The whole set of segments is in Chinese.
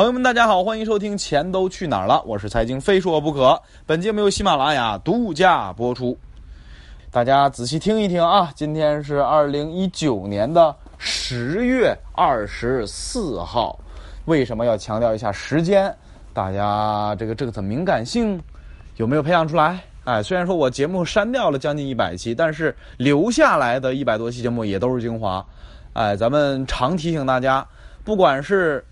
朋友们，大家好，欢迎收听《钱都去哪儿了》，我是财经非说不可。本节目由喜马拉雅独家播出。大家仔细听一听啊，今天是二零一九年的十月二十四号。为什么要强调一下时间？大家这个政策敏感性有没有培养出来？哎，虽然说我节目删掉了将近一百期，但是留下来的一百多期节目也都是精华。哎，咱们常提醒大家，不管是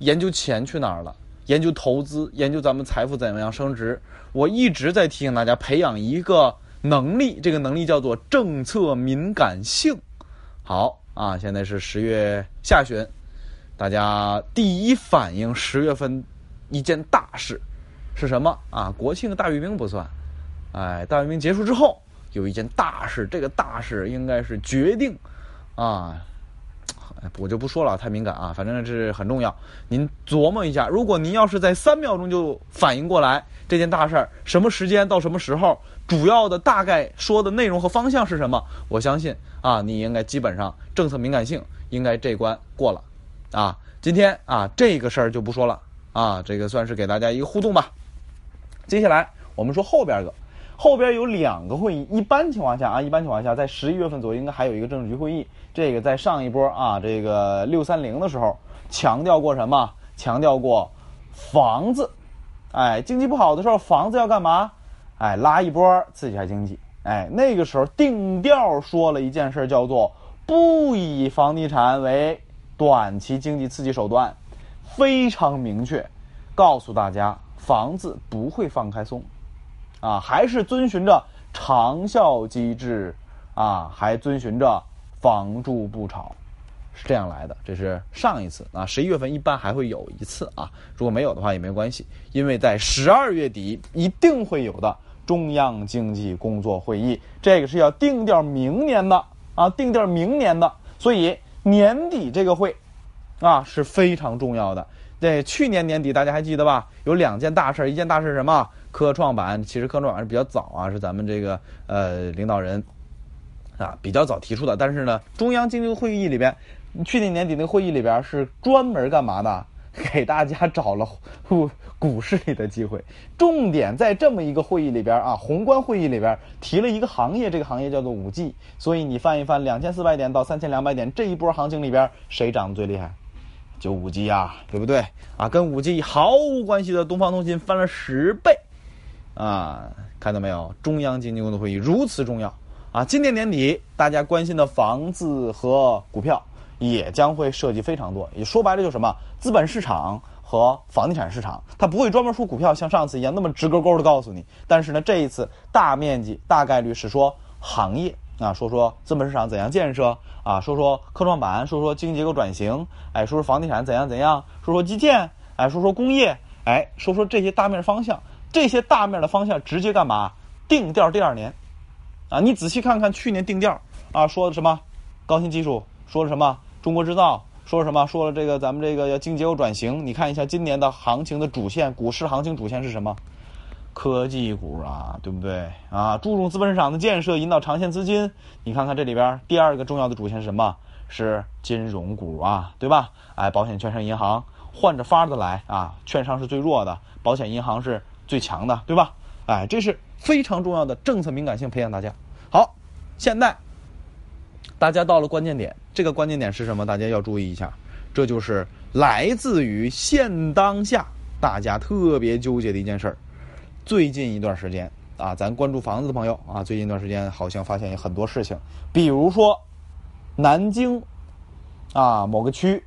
研究钱去哪儿了，研究投资，研究咱们财富怎么样升值，我一直在提醒大家培养一个能力，这个能力叫做政策敏感性。好啊，现在是十月下旬，大家第一反应十月份一件大事是什么啊？国庆大阅兵不算，哎，大阅兵结束之后有一件大事，这个大事应该是决定啊。我就不说了，太敏感啊！反正这是很重要，您琢磨一下。如果您要是在三秒钟就反应过来这件大事儿，什么时间到什么时候，主要的大概说的内容和方向是什么，我相信啊，你应该基本上政策敏感性应该这关过了啊。今天啊，这个事儿就不说了啊，这个算是给大家一个互动吧。接下来我们说后边个。后边有两个会议，一般情况下啊，一般情况下在十一月份左右应该还有一个政治局会议。这个在上一波啊，这个六三零的时候强调过什么？强调过房子，哎，经济不好的时候，房子要干嘛？哎，拉一波刺激下经济。哎，那个时候定调说了一件事，叫做不以房地产为短期经济刺激手段，非常明确，告诉大家房子不会放开松。啊，还是遵循着长效机制啊，还遵循着房住不炒，是这样来的。这是上一次啊，十一月份一般还会有一次啊，如果没有的话也没关系，因为在十二月底一定会有的中央经济工作会议，这个是要定调明年的啊，定调明年的，所以年底这个会啊是非常重要的。对，去年年底大家还记得吧？有两件大事，一件大事是什么？科创板其实科创板是比较早啊，是咱们这个呃领导人啊比较早提出的。但是呢，中央经济会议里边，去年年底那个会议里边是专门干嘛的？给大家找了股股市里的机会，重点在这么一个会议里边啊，宏观会议里边提了一个行业，这个行业叫做五 G。所以你翻一翻两千四百点到三千两百点这一波行情里边，谁涨得最厉害？就五 G 呀，对不对？啊，跟五 G 毫无关系的东方通信翻了十倍。啊，看到没有？中央经济工作会议如此重要啊！今年年底大家关心的房子和股票也将会涉及非常多。也说白了，就是什么？资本市场和房地产市场，它不会专门说股票，像上次一样那么直勾勾的告诉你。但是呢，这一次大面积、大概率是说行业啊，说说资本市场怎样建设啊，说说科创板，说说经济结构转型，哎，说说房地产怎样怎样，说说基建，哎，说说工业，哎，说说这些大面方向。这些大面的方向直接干嘛？定调第二年，啊，你仔细看看去年定调啊，说的什么？高新技术，说了什么？中国制造，说什么？说了这个咱们这个要经济结构转型。你看一下今年的行情的主线，股市行情主线是什么？科技股啊，对不对？啊，注重资本市场的建设，引导长线资金。你看看这里边第二个重要的主线是什么？是金融股啊，对吧？哎，保险、券商、银行换着法的来啊，券商是最弱的，保险、银行是。最强的，对吧？哎，这是非常重要的政策敏感性培养大家。好，现在大家到了关键点，这个关键点是什么？大家要注意一下，这就是来自于现当下大家特别纠结的一件事儿。最近一段时间啊，咱关注房子的朋友啊，最近一段时间好像发现有很多事情，比如说南京啊某个区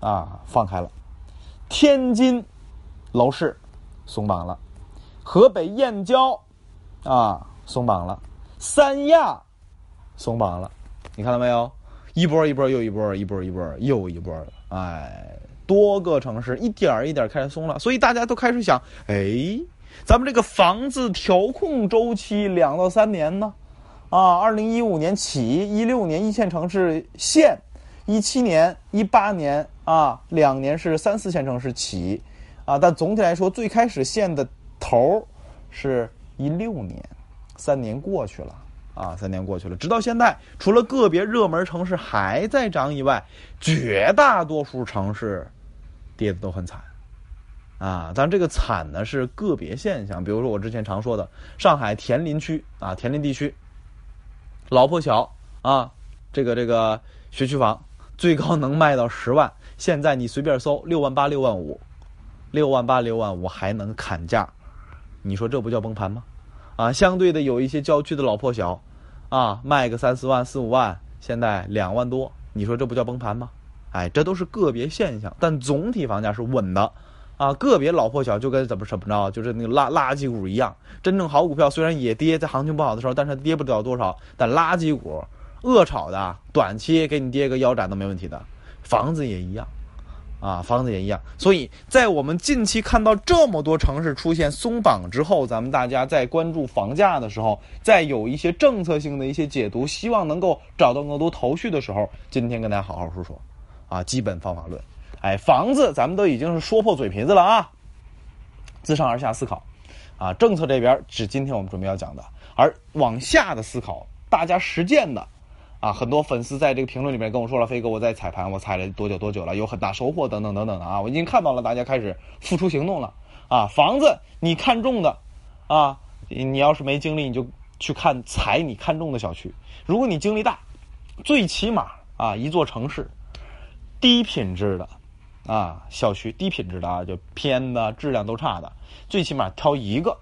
啊放开了，天津楼市。松绑了，河北燕郊，啊，松绑了，三亚，松绑了，你看到没有？一波一波又一波，一波一波又一波，哎，多个城市一点一点开始松了，所以大家都开始想，哎，咱们这个房子调控周期两到三年呢，啊，二零一五年起，一六年一线城市限，一七年、一八年啊，两年是三四线城市起。啊，但总体来说，最开始限的头是一六年，三年过去了啊，三年过去了，直到现在，除了个别热门城市还在涨以外，绝大多数城市跌的都很惨，啊，但这个惨呢是个别现象，比如说我之前常说的上海田林区啊，田林地区，老破小啊，这个这个学区房最高能卖到十万，现在你随便搜六万八、六万五，六万八、六万五还能砍价，你说这不叫崩盘吗？啊，相对的有一些郊区的老破小，啊，卖个三四万、四五万，现在两万多，你说这不叫崩盘吗？哎，这都是个别现象，但总体房价是稳的，啊，个别老破小就跟怎么怎么着，就是那个垃垃圾股一样。真正好股票虽然也跌，在行情不好的时候，但是跌不了多少。但垃圾股、恶炒的，短期给你跌个腰斩都没问题的。房子也一样，啊，房子也一样。所以在我们近期看到这么多城市出现松绑之后，咱们大家在关注房价的时候，在有一些政策性的一些解读，希望能够找到更多头绪的时候，今天跟大家好好说说。啊，基本方法论，哎，房子咱们都已经是说破嘴皮子了啊。自上而下思考，啊，政策这边是今天我们准备要讲的，而往下的思考，大家实践的，啊，很多粉丝在这个评论里面跟我说了，飞哥，我在踩盘，我踩了多久多久了，有很大收获等等等等的啊，我已经看到了大家开始付出行动了啊。房子你看中的，啊，你要是没精力，你就去看踩你看中的小区。如果你精力大，最起码啊，一座城市。低品质的，啊，小区低品质的啊，就偏的，质量都差的，最起码挑一个，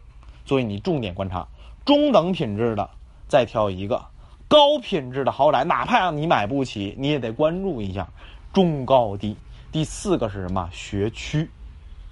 作为你重点观察。中等品质的再挑一个，高品质的豪宅，哪怕让你买不起，你也得关注一下。中高低，第四个是什么？学区，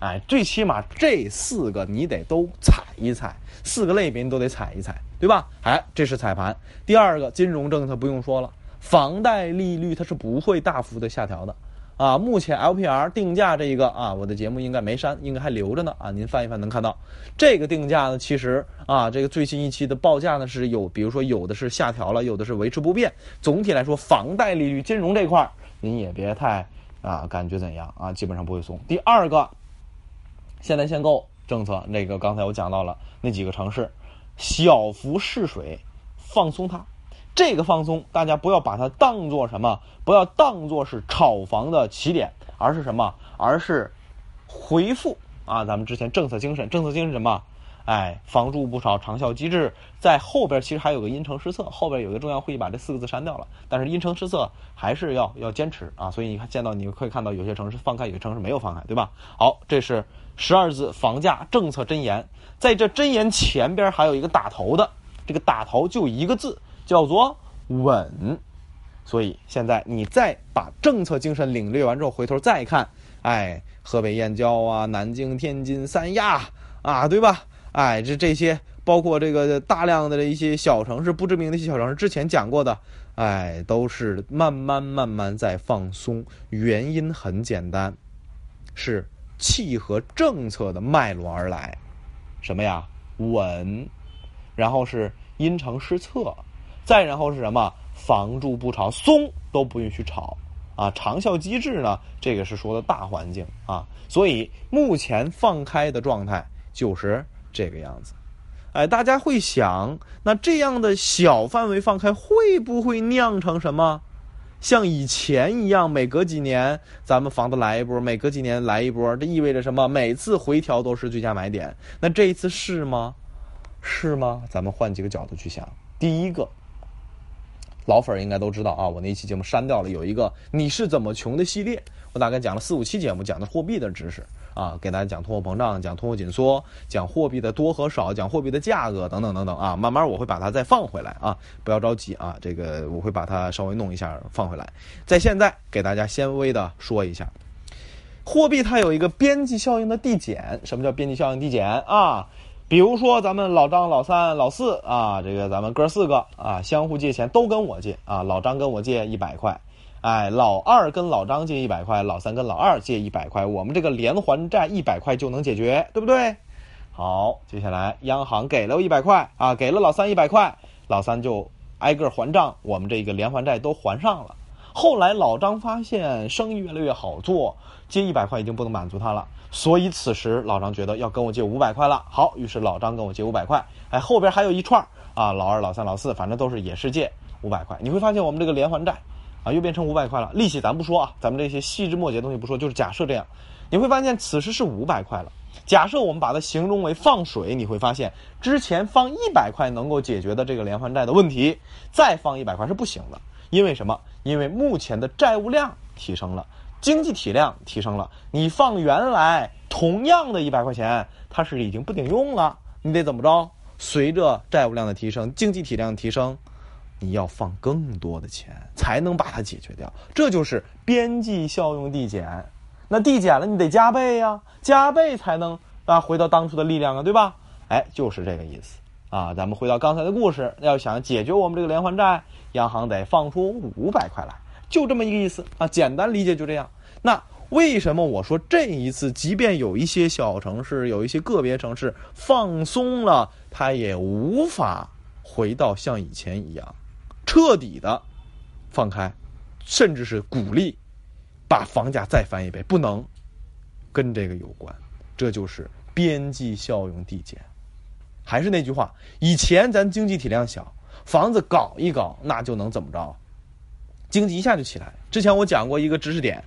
哎，最起码这四个你得都踩一踩，四个类别你都得踩一踩，对吧？哎，这是踩盘。第二个，金融政策不用说了。房贷利率它是不会大幅的下调的，啊，目前 LPR 定价这一个啊，我的节目应该没删，应该还留着呢啊，您翻一翻能看到，这个定价呢，其实啊，这个最新一期的报价呢是有，比如说有的是下调了，有的是维持不变。总体来说，房贷利率、金融这块儿您也别太啊，感觉怎样啊，基本上不会松。第二个，现在限购政策，那个刚才我讲到了那几个城市，小幅试水，放松它。这个放松，大家不要把它当做什么，不要当做是炒房的起点，而是什么？而是回复啊！咱们之前政策精神，政策精神什么？哎，房住不炒，长效机制，在后边其实还有个因城施策，后边有个中央会议把这四个字删掉了，但是因城施策还是要要坚持啊！所以你看，见到你会看到有些城市放开，有些城市没有放开，对吧？好，这是十二字房价政策箴言，在这箴言前边还有一个打头的，这个打头就一个字。叫做稳，所以现在你再把政策精神领略完之后，回头再看，哎，河北燕郊啊，南京、天津、三亚啊，对吧？哎，这这些包括这个大量的一些小城市，不知名的一些小城市，之前讲过的，哎，都是慢慢慢慢在放松。原因很简单，是契合政策的脉络而来，什么呀？稳，然后是因城施策。再然后是什么？房住不炒，松都不允许炒，啊，长效机制呢？这个是说的大环境啊，所以目前放开的状态就是这个样子。哎，大家会想，那这样的小范围放开会不会酿成什么？像以前一样，每隔几年咱们房子来一波，每隔几年来一波，这意味着什么？每次回调都是最佳买点。那这一次是吗？是吗？咱们换几个角度去想，第一个。老粉儿应该都知道啊，我那一期节目删掉了，有一个你是怎么穷的系列，我大概讲了四五期节目，讲的货币的知识啊，给大家讲通货膨胀，讲通货紧缩，讲货币的多和少，讲货币的价格等等等等啊，慢慢我会把它再放回来啊，不要着急啊，这个我会把它稍微弄一下放回来，在现在给大家先微的说一下，货币它有一个边际效应的递减，什么叫边际效应递减啊？比如说，咱们老张、老三、老四啊，这个咱们哥四个啊，相互借钱都跟我借啊。老张跟我借一百块，哎，老二跟老张借一百块，老三跟老二借一百块，我们这个连还债一百块就能解决，对不对？好，接下来央行给了我一百块啊，给了老三一百块，老三就挨个还账，我们这个连环债都还上了。后来老张发现生意越来越好做，借一百块已经不能满足他了。所以此时老张觉得要跟我借五百块了，好，于是老张跟我借五百块，哎，后边还有一串啊，老二、老三、老四，反正都是也是借五百块。你会发现我们这个连环债啊，又变成五百块了。利息咱不说啊，咱们这些细枝末节东西不说，就是假设这样，你会发现此时是五百块了。假设我们把它形容为放水，你会发现之前放一百块能够解决的这个连环债的问题，再放一百块是不行的。因为什么？因为目前的债务量提升了，经济体量提升了，你放原来同样的一百块钱，它是已经不顶用了。你得怎么着？随着债务量的提升，经济体量提升，你要放更多的钱才能把它解决掉。这就是边际效用递减。那递减了，你得加倍呀，加倍才能啊回到当初的力量啊，对吧？哎，就是这个意思啊。咱们回到刚才的故事，要想解决我们这个连环债，央行得放出五百块来，就这么一个意思啊。简单理解就这样。那为什么我说这一次，即便有一些小城市，有一些个别城市放松了，它也无法回到像以前一样彻底的放开，甚至是鼓励。把房价再翻一倍，不能跟这个有关，这就是边际效用递减。还是那句话，以前咱经济体量小，房子搞一搞，那就能怎么着？经济一下就起来。之前我讲过一个知识点，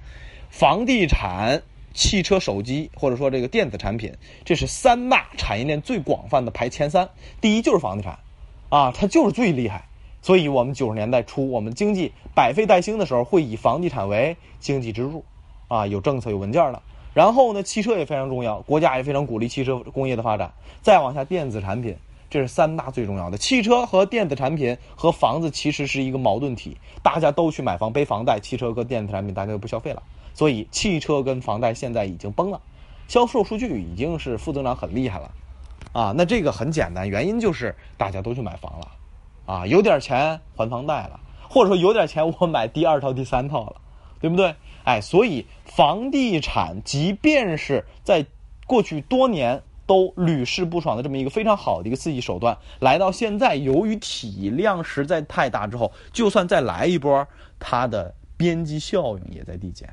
房地产、汽车、手机，或者说这个电子产品，这是三大产业链最广泛的排前三。第一就是房地产，啊，它就是最厉害。所以，我们九十年代初，我们经济百废待兴的时候，会以房地产为经济支柱，啊，有政策有文件了。然后呢，汽车也非常重要，国家也非常鼓励汽车工业的发展。再往下，电子产品，这是三大最重要的。汽车和电子产品和房子其实是一个矛盾体，大家都去买房背房贷，汽车和电子产品大家都不消费了，所以汽车跟房贷现在已经崩了，销售数据已经是负增长很厉害了，啊，那这个很简单，原因就是大家都去买房了。啊，有点钱还房贷了，或者说有点钱我买第二套、第三套了，对不对？哎，所以房地产即便是在过去多年都屡试不爽的这么一个非常好的一个刺激手段，来到现在，由于体量实在太大之后，就算再来一波，它的边际效应也在递减。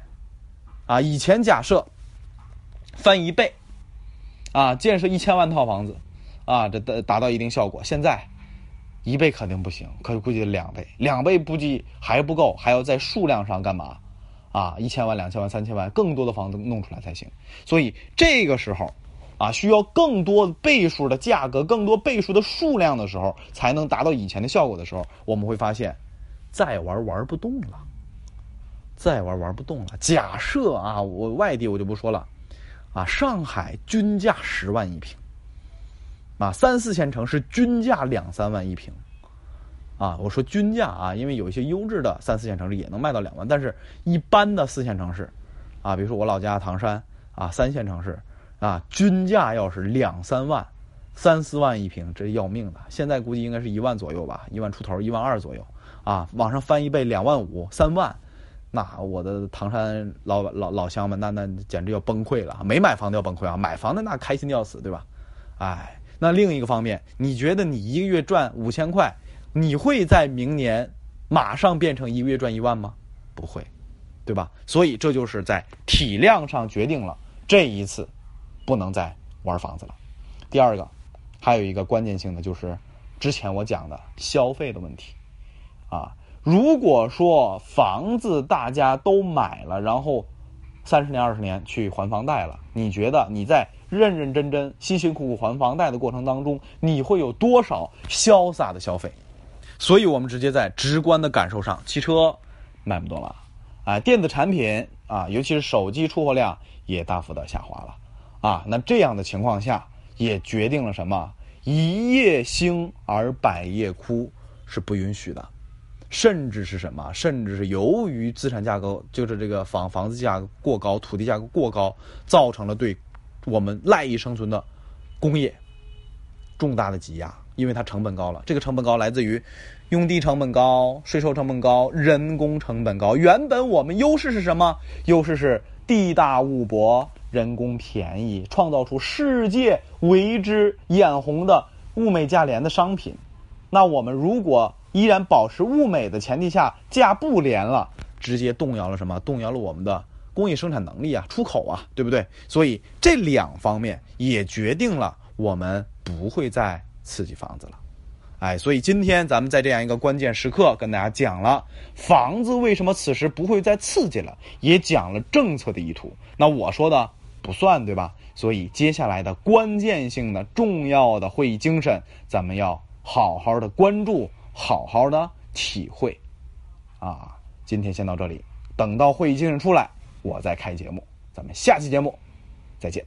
啊，以前假设翻一倍，啊，建设一千万套房子，啊，这达达到一定效果，现在。一倍肯定不行，可估计两倍，两倍估计还不够，还要在数量上干嘛？啊，一千万、两千万、三千万，更多的房子弄出来才行。所以这个时候，啊，需要更多倍数的价格、更多倍数的数量的时候，才能达到以前的效果的时候，我们会发现，再玩玩不动了，再玩玩不动了。假设啊，我外地我就不说了，啊，上海均价十万一平。啊，三四线城市均价两三万一平，啊，我说均价啊，因为有一些优质的三四线城市也能卖到两万，但是一般的四线城市，啊，比如说我老家唐山啊，三线城市啊，均价要是两三万、三四万一平，这要命的。现在估计应该是一万左右吧，一万出头，一万二左右啊，往上翻一倍，两万五、三万，那我的唐山老老老乡们，那那简直要崩溃了。没买房的要崩溃啊，买房的那开心的要死，对吧？哎。那另一个方面，你觉得你一个月赚五千块，你会在明年马上变成一个月赚一万吗？不会，对吧？所以这就是在体量上决定了这一次不能再玩房子了。第二个，还有一个关键性的就是之前我讲的消费的问题啊。如果说房子大家都买了，然后三十年、二十年去还房贷了，你觉得你在？认认真真、辛辛苦苦还房贷的过程当中，你会有多少潇洒的消费？所以我们直接在直观的感受上，汽车卖不动了，啊，电子产品啊，尤其是手机出货量也大幅的下滑了，啊，那这样的情况下，也决定了什么？一夜兴而百夜枯是不允许的，甚至是什么？甚至是由于资产价格，就是这个房房子价格过高、土地价格过高，造成了对。我们赖以生存的工业重大的挤压，因为它成本高了。这个成本高来自于用地成本高、税收成本高、人工成本高。原本我们优势是什么？优势是地大物博、人工便宜，创造出世界为之眼红的物美价廉的商品。那我们如果依然保持物美的前提下，价不廉了，直接动摇了什么？动摇了我们的。工业生产能力啊，出口啊，对不对？所以这两方面也决定了我们不会再刺激房子了，哎，所以今天咱们在这样一个关键时刻跟大家讲了房子为什么此时不会再刺激了，也讲了政策的意图。那我说的不算，对吧？所以接下来的关键性的、重要的会议精神，咱们要好好的关注，好好的体会。啊，今天先到这里，等到会议精神出来，我再开节目。咱们下期节目再见。